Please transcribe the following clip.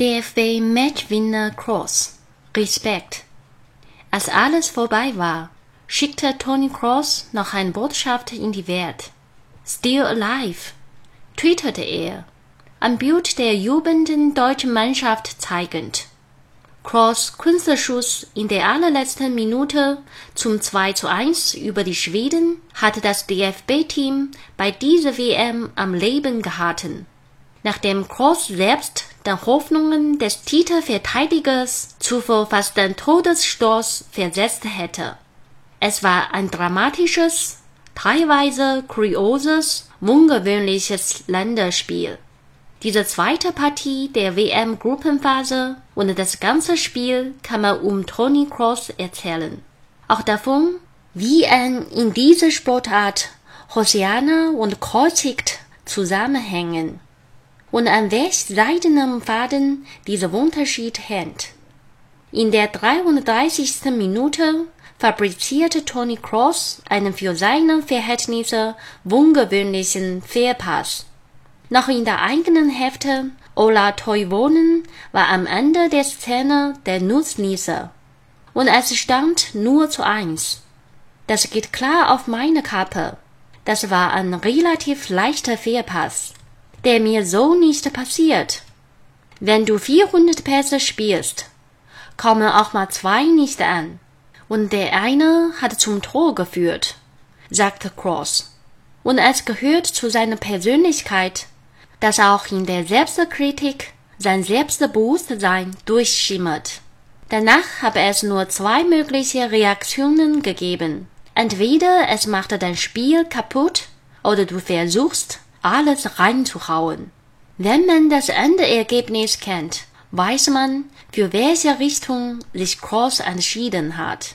DFB-Matchwinner Cross. Respekt. Als alles vorbei war, schickte Tony Cross noch eine Botschaft in die Welt. Still alive, twitterte er, ein Bild der jubelnden deutschen Mannschaft zeigend. Cross Künstlerschuss in der allerletzten Minute zum 2 zu 1 über die Schweden hatte das DFB-Team bei dieser WM am Leben gehalten. Nachdem Cross selbst den Hoffnungen des Titelverteidigers zuvor fast den Todesstoß versetzt hätte. Es war ein dramatisches, teilweise kurioses, ungewöhnliches Länderspiel diese zweite Partie der WM-Gruppenphase und das ganze Spiel kann man um Tony Cross erzählen. Auch davon, wie ein in dieser Sportart Hosianer und Kreuzigt zusammenhängen und an welch seidenem Faden dieser Unterschied hängt. In der 33. Minute fabrizierte Tony Cross einen für seine Verhältnisse ungewöhnlichen Fehlpass noch in der eigenen Hälfte Ola Toivonen war am Ende der Szene der Nutznießer. Und es stand nur zu eins. Das geht klar auf meine Kappe. Das war ein relativ leichter Fehlpass, der mir so nicht passiert. Wenn du 400 Pässe spielst, kommen auch mal zwei nicht an. Und der eine hat zum Tor geführt, sagte Cross. Und es gehört zu seiner Persönlichkeit, dass auch in der Selbstkritik sein Selbstbewusstsein durchschimmert. Danach habe es nur zwei mögliche Reaktionen gegeben. Entweder es macht dein Spiel kaputt oder du versuchst, alles reinzuhauen. Wenn man das Endergebnis kennt, weiß man, für welche Richtung sich Cross entschieden hat.